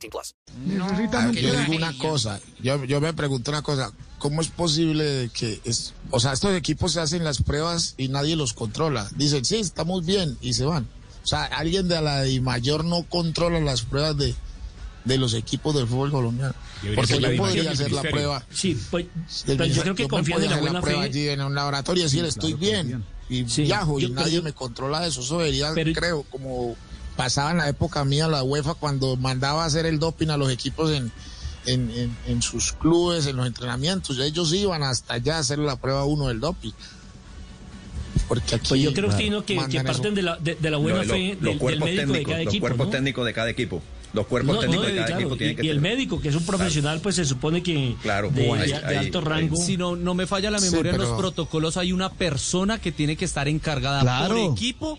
18 plus. Ah, que yo digo una cosa, yo, yo me pregunto una cosa, ¿cómo es posible que, es, o sea, estos equipos se hacen las pruebas y nadie los controla? Dicen, sí, estamos bien y se van. O sea, alguien de la de mayor no controla las pruebas de, de los equipos del fútbol colombiano. Porque yo podría hacer la prueba. Sí, pues, pero yo Ministerio. creo que me confían en podría la hacer buena prueba fe. allí en un laboratorio y decir, estoy bien. Y Sí, viajo yo- y nadie yo- me controla eso. Eso debería, Pero- creo, como pasaba en la época mía la UEFA cuando mandaba a hacer el doping a los equipos en, en, en, en sus clubes, en los entrenamientos. Ellos iban hasta allá a hacer la prueba uno del doping. Porque aquí Pues yo creo, Tino, que, que parten de la, de, de la buena Lo- lo- fe los del, del cuerpos médico de técnicos, cada los equipo. cuerpos ¿no? técnicos de cada equipo. Los cuerpos No, técnicos no, de cada claro, equipo tienen y, que y el médico, que es un profesional, pues se supone que Claro, de, de- de alto rango. Si no, no me falla la Sí, memoria en los protocolos, hay una persona que tiene que estar encargada Claro. por equipo